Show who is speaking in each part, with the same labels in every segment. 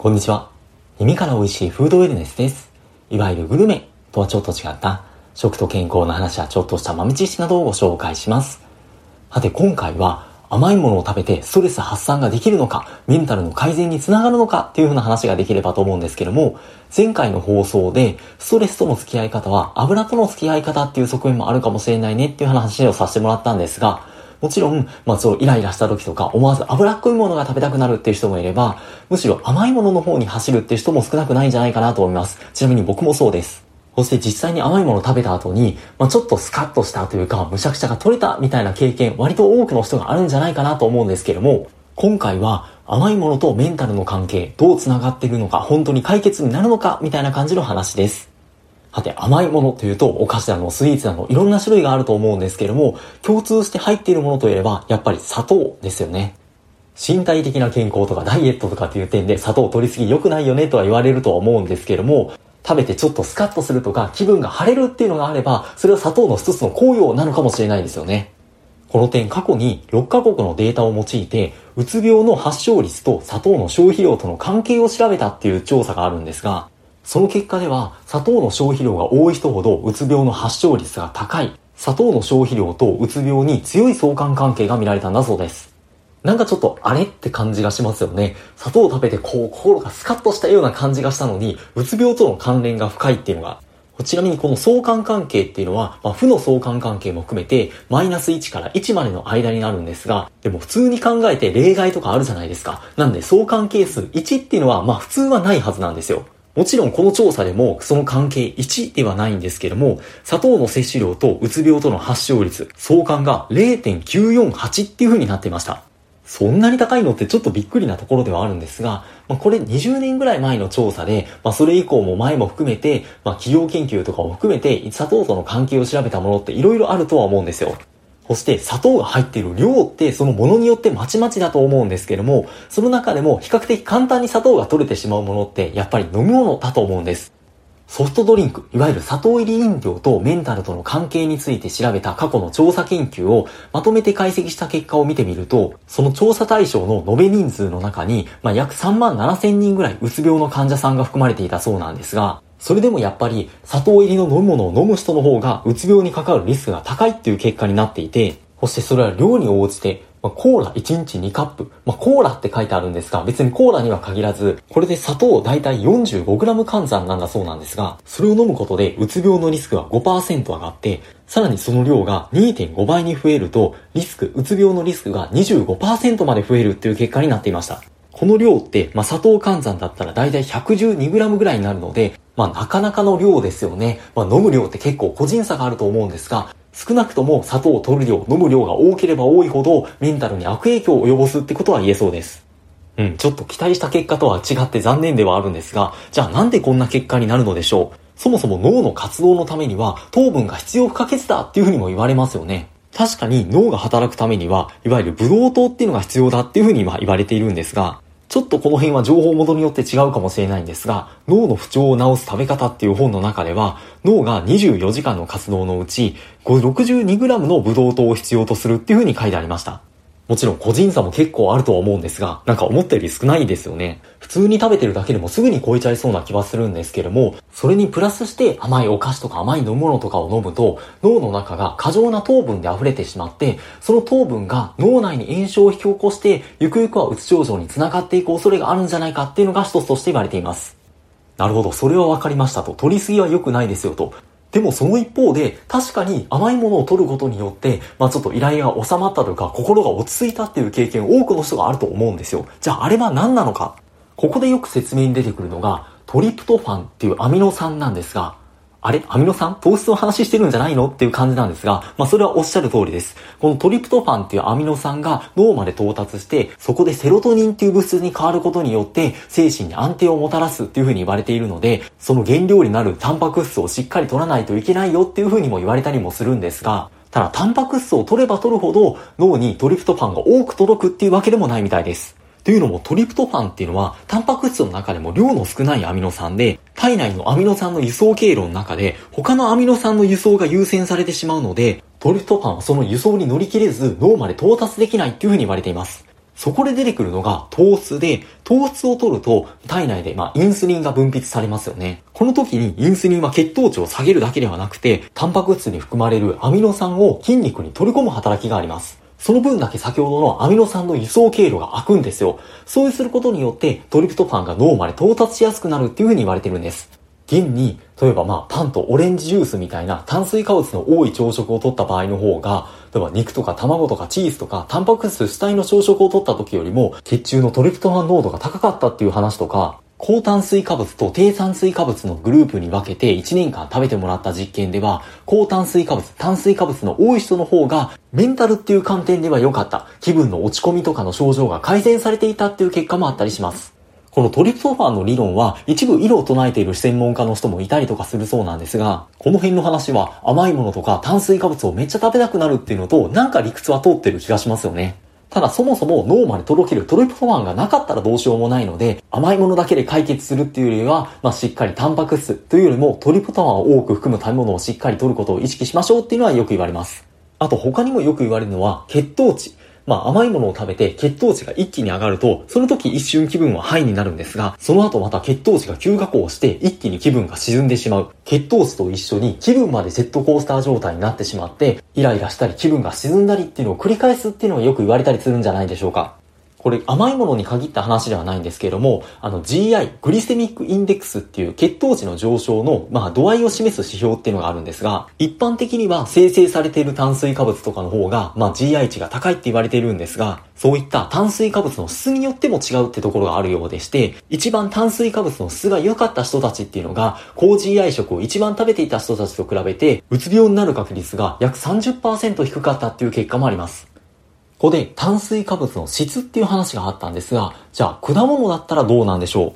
Speaker 1: こんにちは。耳から美味しいフードウェルネスです。いわゆるグルメとはちょっと違った食と健康の話やちょっとした豆知識などをご紹介します。さて今回は甘いものを食べてストレス発散ができるのか、メンタルの改善につながるのかっていう風な話ができればと思うんですけども、前回の放送でストレスとの付き合い方は油との付き合い方っていう側面もあるかもしれないねっていう話をさせてもらったんですが、もちろん、まあそうイライラした時とか思わず脂っこいものが食べたくなるっていう人もいれば、むしろ甘いものの方に走るっていう人も少なくないんじゃないかなと思います。ちなみに僕もそうです。そして実際に甘いものを食べた後に、まあ、ちょっとスカッとしたというか、むしゃくしゃが取れたみたいな経験、割と多くの人があるんじゃないかなと思うんですけれども、今回は甘いものとメンタルの関係、どう繋がっているのか、本当に解決になるのか、みたいな感じの話です。さて、甘いものというと、お菓子だの、スイーツだの、いろんな種類があると思うんですけれども、共通して入っているものといえば、やっぱり砂糖ですよね。身体的な健康とかダイエットとかっていう点で砂糖を取りすぎ良くないよねとは言われるとは思うんですけれども、食べてちょっとスカッとするとか気分が晴れるっていうのがあれば、それは砂糖の一つの効用なのかもしれないですよね。この点過去に6カ国のデータを用いて、うつ病の発症率と砂糖の消費量との関係を調べたっていう調査があるんですが、その結果では砂糖の消費量が多い人ほどうつ病の発症率が高い、砂糖の消費量とうつ病に強い相関関係が見られたんだそうです。なんかちょっとあれって感じがしますよね。砂糖を食べてこう心がスカッとしたような感じがしたのに、うつ病との関連が深いっていうのが。ちなみにこの相関関係っていうのは、まあ、負の相関関係も含めて、マイナス1から1までの間になるんですが、でも普通に考えて例外とかあるじゃないですか。なんで相関係数1っていうのは、まあ普通はないはずなんですよ。もちろんこの調査でもその関係1ではないんですけども、砂糖の摂取量とうつ病との発症率、相関が0.948っていう風になってました。そんなに高いのってちょっとびっくりなところではあるんですが、まあ、これ20年ぐらい前の調査で、まあ、それ以降も前も含めて、まあ、企業研究とかを含めて、砂糖との関係を調べたものって色々あるとは思うんですよ。そして砂糖が入っている量ってそのものによってまちまちだと思うんですけども、その中でも比較的簡単に砂糖が取れてしまうものってやっぱり飲み物だと思うんです。ソフトドリンク、いわゆる砂糖入り飲料とメンタルとの関係について調べた過去の調査研究をまとめて解析した結果を見てみると、その調査対象の延べ人数の中に、まあ、約3万7千人ぐらいうつ病の患者さんが含まれていたそうなんですが、それでもやっぱり砂糖入りの飲み物を飲む人の方がうつ病にかかるリスクが高いっていう結果になっていて、そしてそれは量に応じてまあ、コーラ1日2カップ。まあ、コーラって書いてあるんですが、別にコーラには限らず、これで砂糖だいたい 45g 換算なんだそうなんですが、それを飲むことでうつ病のリスクが5%上がって、さらにその量が2.5倍に増えると、リスク、うつ病のリスクが25%まで増えるっていう結果になっていました。この量って、まあ、砂糖換算だったらだいたい 112g ぐらいになるので、まあ、なかなかの量ですよね。まあ、飲む量って結構個人差があると思うんですが、少なくとも砂糖を取る量、飲む量が多ければ多いほどメンタルに悪影響を及ぼすってことは言えそうです。うん、ちょっと期待した結果とは違って残念ではあるんですが、じゃあなんでこんな結果になるのでしょう？そもそも脳の活動のためには糖分が必要不可欠だっていうふうにも言われますよね。確かに脳が働くためには、いわゆるブドウ糖っていうのが必要だっていうふうに今言われているんですが、ちょっとこの辺は情報元によって違うかもしれないんですが、脳の不調を治す食べ方っていう本の中では、脳が24時間の活動のうち、62g のブドウ糖を必要とするっていうふうに書いてありました。もちろん個人差も結構あるとは思うんですが、なんか思ったより少ないですよね。普通に食べてるだけでもすぐに超えちゃいそうな気はするんですけれども、それにプラスして甘いお菓子とか甘い飲み物とかを飲むと、脳の中が過剰な糖分で溢れてしまって、その糖分が脳内に炎症を引き起こして、ゆくゆくはうつ症状につながっていく恐れがあるんじゃないかっていうのが一つとして言われています。なるほど、それはわかりましたと。取りすぎは良くないですよと。でもその一方で、確かに甘いものを取ることによって、まあちょっと依頼が収まったとか、心が落ち着いたっていう経験多くの人があると思うんですよ。じゃああれは何なのかここでよく説明に出てくるのが、トリプトファンっていうアミノ酸なんですが、あれアミノ酸？糖質の話してるんじゃないの？っていう感じなんですが、まあそれはおっしゃる通りです。このトリプトファンっていうアミノ酸が脳まで到達して、そこでセロトニンっていう物質に変わることによって、精神に安定をもたらすっていう風に言われているので、その原料になるタンパク質をしっかり取らないといけないよっていう風にも言われたりもするんですが、ただタンパク質を取れば取るほど脳にトリプトファンが多く届くっていうわけでもないみたいです。というのもトリプトファンっていうのは、タンパク質の中でも量の少ないアミノ酸で、体内のアミノ酸の輸送経路の中で、他のアミノ酸の輸送が優先されてしまうので、トリプトファンはその輸送に乗り切れず、脳まで到達できないっていう風に言われています。そこで出てくるのが糖質で、糖質を取ると体内でまあインスリンが分泌されますよね。この時にインスリンは血糖値を下げるだけではなくて、タンパク質に含まれるアミノ酸を筋肉に取り込む働きがあります。その分だけ先ほどのアミノ酸の輸送経路が開くんですよ。そうすることによってトリプトファンが脳まで到達しやすくなるっていう風に言われてるんです。現に、例えばまあパンとオレンジジュースみたいな炭水化物の多い朝食を取った場合の方が、例えば肉とか卵とかチーズとかタンパク質主体の朝食を取った時よりも血中のトリプトファン濃度が高かったっていう話とか、高炭水化物と低炭水化物のグループに分けて1年間食べてもらった実験では、高炭水化物、炭水化物の多い人の方が、メンタルっていう観点では良かった。気分の落ち込みとかの症状が改善されていたっていう結果もあったりします。このトリプトファンの理論は一部色を唱えている専門家の人もいたりとかするそうなんですが、この辺の話は甘いものとか炭水化物をめっちゃ食べたくなるっていうのとなんか理屈は通ってる気がしますよね。ただそもそも脳まで届けるトリプトファンがなかったらどうしようもないので、甘いものだけで解決するっていうよりは、まあ、しっかりタンパク質というよりもトリプトファンを多く含む食べ物をしっかり取ることを意識しましょうっていうのはよく言われます。あと他にもよく言われるのは血糖値。まあ甘いものを食べて血糖値が一気に上がると、その時一瞬気分はハイになるんですが、その後また血糖値が急下降して一気に気分が沈んでしまう。血糖値と一緒に気分までジェットコースター状態になってしまって、イライラしたり気分が沈んだりっていうのを繰り返すっていうのがよく言われたりするんじゃないでしょうか。これ甘いものに限った話ではないんですけれども、あの GI、グリセミックインデックスっていう血糖値の上昇の、まあ度合いを示す指標っていうのがあるんですが、一般的には生成されている炭水化物とかの方が、まあ GI 値が高いって言われているんですが、そういった炭水化物の質によっても違うってところがあるようでして、一番炭水化物の質が良かった人たちっていうのが、高 GI 食を一番食べていた人たちと比べて、うつ病になる確率が約30%低かったっていう結果もあります。ここで炭水化物の質っていう話があったんですが、じゃあ果物だったらどうなんでしょ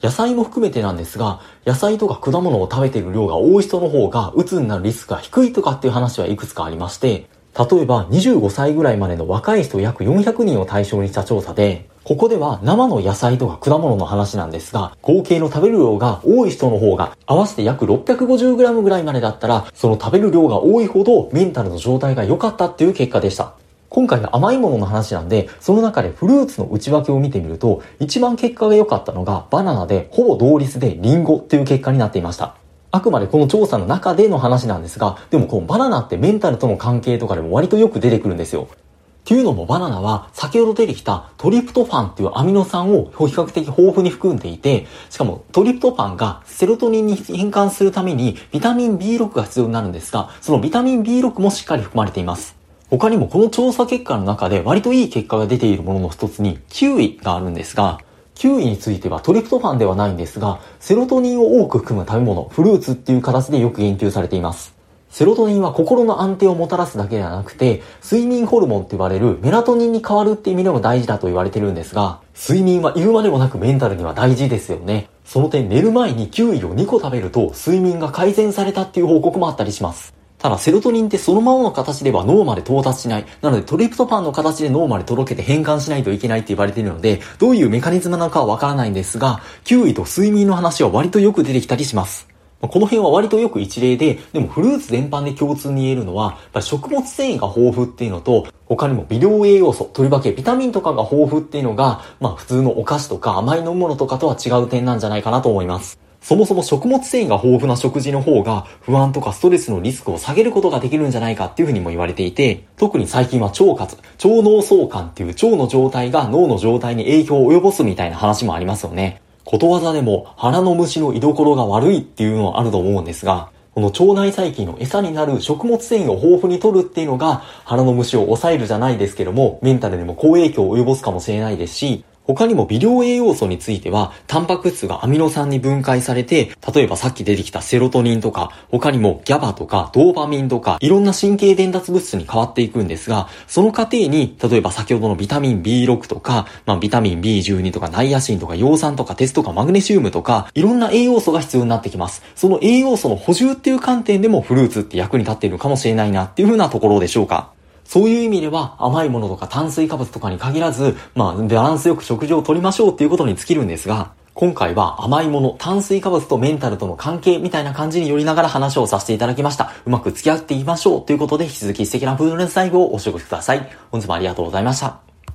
Speaker 1: う？野菜も含めてなんですが、野菜とか果物を食べている量が多い人の方が、鬱になるリスクが低いとかっていう話はいくつかありまして、例えば25歳ぐらいまでの若い人約400人を対象にした調査で、ここでは生の野菜とか果物の話なんですが、合計の食べる量が多い人の方が、合わせて約 650g ぐらいまでだったら、その食べる量が多いほどメンタルの状態が良かったっていう結果でした。今回は甘いものの話なんで、その中でフルーツの内訳を見てみると、一番結果が良かったのがバナナで、ほぼ同率でリンゴっていう結果になっていました。あくまでこの調査の中での話なんですが、でもこのバナナってメンタルとの関係とかでも割とよく出てくるんですよ。っていうのもバナナは先ほど出てきたトリプトファンっていうアミノ酸を比較的豊富に含んでいて、しかもトリプトファンがセロトニンに変換するためにビタミン B6 が必要になるんですが、そのビタミン B6 もしっかり含まれています。他にもこの調査結果の中で割といい結果が出ているものの一つにキウイがあるんですが、キウイについてはトリプトファンではないんですが、セロトニンを多く含む食べ物、フルーツっていう形でよく言及されています。セロトニンは心の安定をもたらすだけではなくて、睡眠ホルモンって言われるメラトニンに変わるって意味でも大事だと言われてるんですが、睡眠は言うまでもなくメンタルには大事ですよね。その点寝る前にキウイを2個食べると睡眠が改善されたっていう報告もあったりします。ただ、セロトニンってそのままの形では脳まで到達しない。なので、トリプトファンの形で脳まで届けて変換しないといけないって言われているので、どういうメカニズムなのかはわからないんですが、キウイと睡眠の話は割とよく出てきたりします。この辺は割とよく一例で、でもフルーツ全般で共通に言えるのは、食物繊維が豊富っていうのと、他にも微量栄養素、とりわけビタミンとかが豊富っていうのが、まあ普通のお菓子とか甘い飲み物とかとは違う点なんじゃないかなと思います。そもそも食物繊維が豊富な食事の方が不安とかストレスのリスクを下げることができるんじゃないかっていうふうにも言われていて、特に最近は腸活、腸脳相関っていう腸の状態が脳の状態に影響を及ぼすみたいな話もありますよね。ことわざでも腹の虫の居所が悪いっていうのはあると思うんですが、この腸内細菌の餌になる食物繊維を豊富に摂るっていうのが腹の虫を抑えるじゃないですけども、メンタルにも好影響を及ぼすかもしれないですし、他にも微量栄養素については、タンパク質がアミノ酸に分解されて、例えばさっき出てきたセロトニンとか、他にもギャバとかドーパミンとか、いろんな神経伝達物質に変わっていくんですが、その過程に、例えば先ほどのビタミン B6 とか、まあ、ビタミン B12 とか、ナイアシンとか、葉酸とか、鉄とか、マグネシウムとか、いろんな栄養素が必要になってきます。その栄養素の補充っていう観点でもフルーツって役に立っているかもしれないなっていうふうなところでしょうか。そういう意味では甘いものとか炭水化物とかに限らず、まあ、バランスよく食事をとりましょうっていうことに尽きるんですが、今回は甘いもの、炭水化物とメンタルとの関係みたいな感じに寄りながら話をさせていただきました。うまく付き合っていきましょうということで、引き続き素敵なフードレスライブをお過ごしください。本日もありがとうございました。